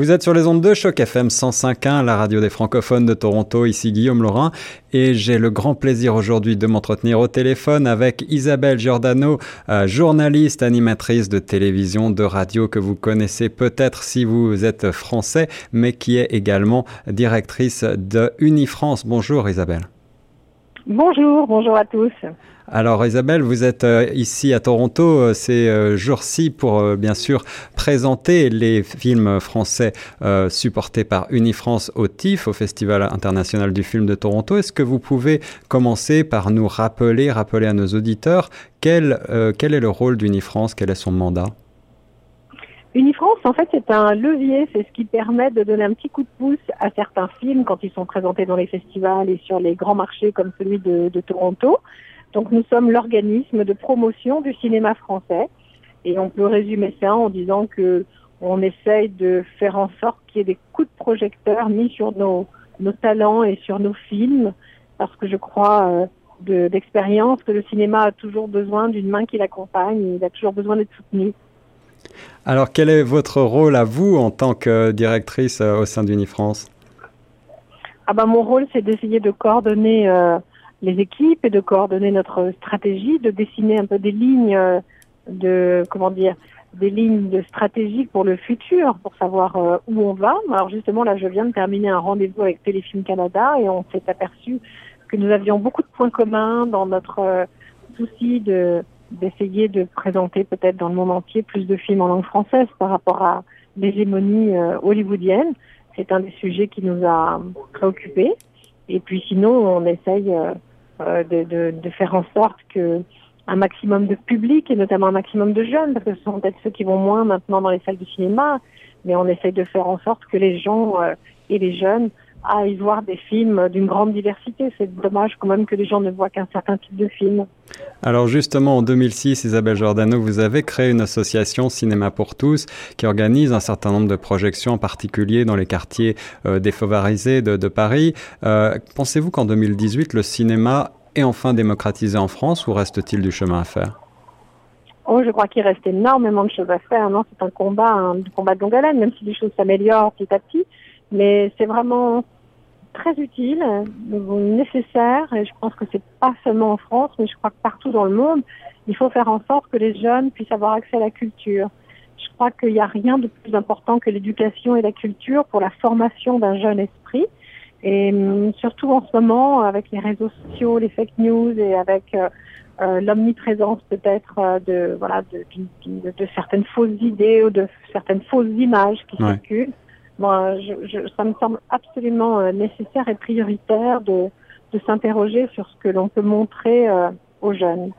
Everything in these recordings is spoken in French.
Vous êtes sur les ondes de Choc FM 105.1, la radio des francophones de Toronto. Ici Guillaume Laurin et j'ai le grand plaisir aujourd'hui de m'entretenir au téléphone avec Isabelle Giordano, euh, journaliste, animatrice de télévision, de radio que vous connaissez peut-être si vous êtes français, mais qui est également directrice de Unifrance. Bonjour Isabelle. Bonjour, bonjour à tous. Alors Isabelle, vous êtes euh, ici à Toronto euh, ces euh, jours-ci pour bien sûr présenter les films français supportés par Unifrance au au Festival international du film de Toronto. Est-ce que vous pouvez commencer par nous rappeler, rappeler à nos auditeurs quel, quel est le rôle d'Unifrance, quel est son mandat? Unifrance, en fait, c'est un levier, c'est ce qui permet de donner un petit coup de pouce à certains films quand ils sont présentés dans les festivals et sur les grands marchés comme celui de, de Toronto. Donc nous sommes l'organisme de promotion du cinéma français et on peut résumer ça en disant que on essaye de faire en sorte qu'il y ait des coups de projecteur mis sur nos, talents et sur nos films parce que je crois euh, d'expérience que le cinéma a toujours besoin d'une main qui l'accompagne, il a toujours besoin d'être soutenu. Alors quel est votre rôle à vous en tant que directrice euh, au sein d'Unifrance? Ah ben, Mon rôle c'est d'essayer de coordonner euh, les équipes et de coordonner notre stratégie, de dessiner un peu des lignes euh, de comment dire des lignes de stratégie pour le futur, pour savoir où on va. Alors justement, là, je viens de terminer un rendez-vous avec Téléfilm Canada et on s'est aperçu que nous avions beaucoup de points communs dans notre souci de d'essayer de présenter peut-être dans le monde entier plus de films en langue française par rapport à l'hégémonie hollywoodienne. C'est un des sujets qui nous a préoccupés. Et puis sinon, on essaye euh, de, de, faire en sorte que un maximum de public et notamment un maximum de jeunes, parce que ce sont peut-être ceux qui vont moins maintenant dans les salles de cinéma, mais on essaye de faire en sorte que les gens euh, et les jeunes aillent voir des films d'une grande diversité. C'est dommage quand même que les gens ne voient qu'un certain type de film. Alors justement, en 2006, Isabelle Giordano, vous avez créé une association Cinéma pour tous qui organise un certain nombre de projections, en particulier dans les quartiers euh, défavorisés de, de Paris. Euh, Pensez-vous qu'en 2018, le cinéma est enfin démocratisé en France ou reste-t-il du chemin à faire? Oh, je crois qu'il reste énormément de choses à faire. Non, c'est un combat, un combat de longue haleine, même si les choses s'améliorent petit à petit. Mais c'est vraiment très utile, nécessaire, et je pense que c'est pas seulement en France, mais je crois que partout dans le monde, il faut faire en sorte que les jeunes puissent avoir accès à la culture. Je crois qu'il n'y a rien de plus important que l'éducation et la culture pour la formation d'un jeune esprit. Et hum, surtout en ce moment, avec les réseaux sociaux, les fake news et avec euh, euh, l'omniprésence peut-être euh, de voilà de, de, de, certaines fausses idées ou de certaines fausses images qui circulent, Je, ça me semble absolument euh, nécessaire et prioritaire de, s'interroger sur ce que l'on peut montrer euh, aux jeunes.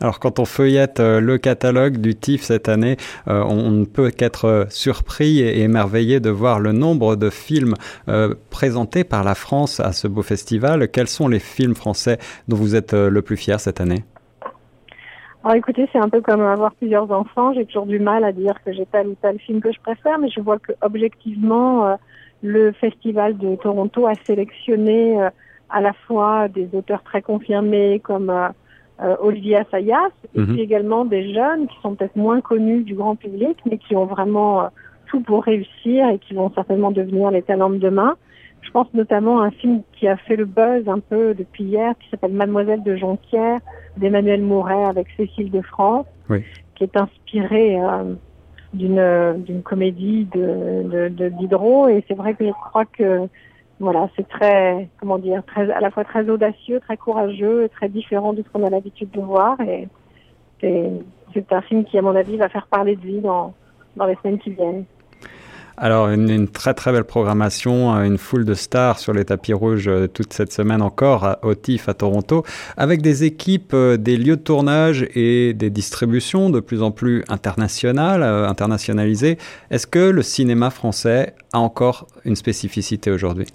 Alors quand on feuillette euh, le catalogue du TIFF cette année, on ne peut qu'être surpris et émerveillé de voir le nombre de films présentés par la France à ce beau festival. Quels sont les films français dont vous êtes le plus fier cette année? Alors écoutez, c'est un peu comme avoir plusieurs enfants. J'ai toujours du mal à dire que j'ai tel ou tel film que je préfère, mais je vois que objectivement, euh, le festival de Toronto a sélectionné euh, à la fois des auteurs très confirmés comme euh, euh Olivier Assayas, et mhm. puis également des jeunes qui sont peut-être moins connus du grand public, mais qui ont vraiment tout pour réussir et qui vont certainement devenir les talents de demain. Je pense notamment à un film qui a fait le buzz un peu depuis hier, qui s'appelle Mademoiselle de Jonquière, d'Emmanuel Mouret avec Cécile de France, qui est inspiré euh, d'une d'une comédie de, de, Diderot. Et c'est vrai que je crois que voilà, c'est très, comment dire, très, à la fois très audacieux, très courageux, et très différent de ce qu'on a l'habitude de voir. Et c'est un film qui, à mon avis, va faire parler de lui dans, dans les semaines qui viennent. Alors, une, très très belle programmation, euh, une foule de stars sur les tapis rouges euh, toute cette semaine encore au TIFF à Toronto, avec des équipes, euh, des lieux de tournage et des distributions de plus en plus internationales, internationalisées. Est-ce que le cinéma français a encore une spécificité aujourd'hui?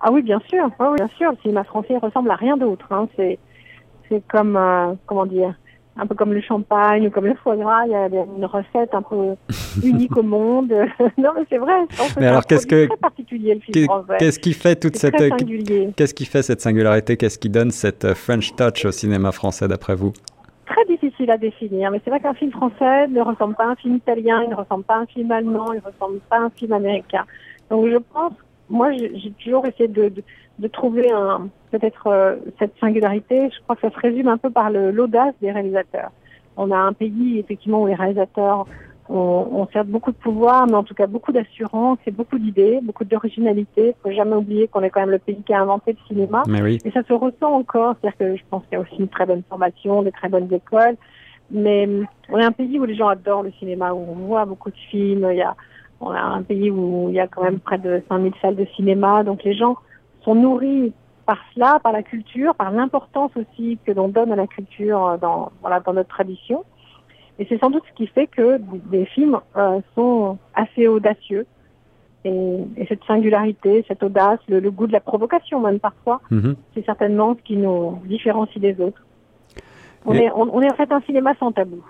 Ah oui, bien sûr. bien sûr. Le cinéma français ressemble à rien d'autre. Hein. C'est, c'est comme, comment dire, un peu comme le champagne ou comme le foie gras, il y a une recette un peu unique au monde. non, mais c'est vrai. Mais alors, qu'est-ce que très particulier le film Qu'est-ce qui fait toute cette qu'est-ce qui fait cette singularité? Qu'est-ce qui donne cette euh, French touch au cinéma français d'après vous? Très difficile à définir, mais c'est vrai qu'un film français ne ressemble pas à un film italien, il ne ressemble pas à un film allemand, il ne ressemble pas à un film américain. Donc je pense, moi j'ai toujours essayé de, de, de trouver un peut-être euh, cette singularité. Je crois que ça se résume un peu par l'audace des réalisateurs. On a un pays effectivement où les réalisateurs ont, ont certes beaucoup de pouvoir, mais en tout cas beaucoup d'assurance et beaucoup d'idées, beaucoup d'originalité. Il faut jamais oublier qu'on est quand même le pays qui a inventé le cinéma. Mais oui. Et ça se ressent encore. C'est-à-dire que je pense qu'il y a aussi une très bonne formation, des très bonnes écoles. Mais hum, on est un pays où les gens adorent le cinéma, où on voit beaucoup de films. Il y a, on a un pays où il y a quand même près de 5000 salles de cinéma. Donc les gens sont nourris par cela, par la culture, par l'importance aussi que l'on donne à la culture dans, voilà, dans notre tradition. Et c'est sans doute ce qui fait que des films euh, sont assez audacieux. Et, et, cette singularité, cette audace, le, le, goût de la provocation même parfois, -hmm. c'est certainement ce qui nous différencie des autres. On, et... est, on, on est en fait un cinéma sans tabou.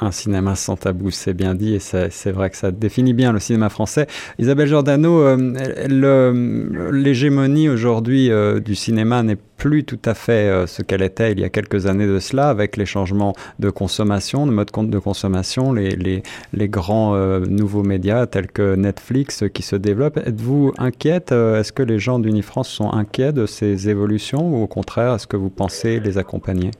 Un cinéma sans tabou, c'est bien dit, et c'est vrai que ça définit bien le cinéma français. Isabelle Giordano, euh, l'hégémonie aujourd'hui euh, du cinéma n'est plus tout à fait euh, ce qu'elle était il y a quelques années de cela, avec les changements de consommation, de mode de consommation, les, grands nouveaux médias tels que Netflix qui se développent. Êtes-vous inquiète Est-ce que les gens d'Unifrance sont inquiets de ces évolutions ou au contraire, est-ce que vous pensez les accompagner?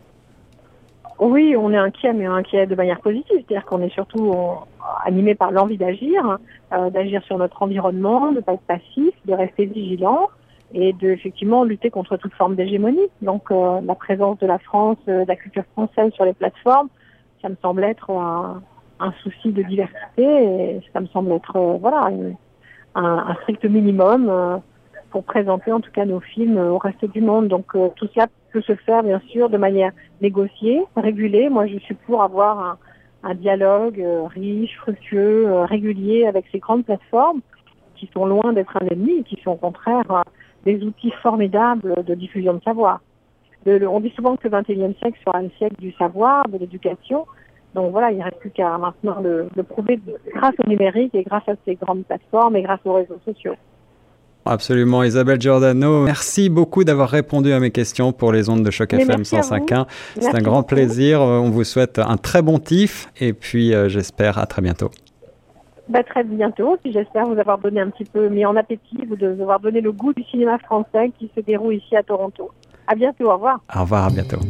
Oui, on est inquiet, mais inquiet de manière positive. C'est-à-dire qu'on est surtout on, animé par l'envie d'agir, euh, d'agir sur notre environnement, de ne pas être passif, de rester vigilant et de effectivement lutter contre toute forme d'hégémonie. Donc euh, la présence de la France, euh, de la culture française sur les plateformes, ça me semble être un, souci de diversité et ça me semble être euh, voilà un, strict minimum euh, pour présenter en tout cas nos films au reste du monde. Donc tout cela peut se faire bien sûr de manière négociée, régulée. Moi je suis pour avoir un, un dialogue euh, riche, fructueux, euh, régulier avec ces grandes plateformes qui sont loin d'être un ennemi, qui sont au contraire euh, des outils formidables de diffusion de savoir. On dit souvent que le 21e siècle sera le siècle du savoir, de l'éducation. Donc voilà, il ne reste plus qu'à maintenant le prouver grâce au numérique et grâce à ces grandes plateformes et grâce aux réseaux sociaux. Absolument, Isabelle Giordano. Merci beaucoup d'avoir répondu à mes questions pour les ondes de choc Mais FM 105.1. C'est un grand plaisir. On vous souhaite un très bon tif et puis euh, j'espère à très bientôt. Bah, très bientôt. J'espère vous avoir donné un petit peu mis en appétit, vous avoir donné le goût du cinéma français qui se déroule ici à Toronto. À bientôt. Au revoir. Au revoir. À bientôt.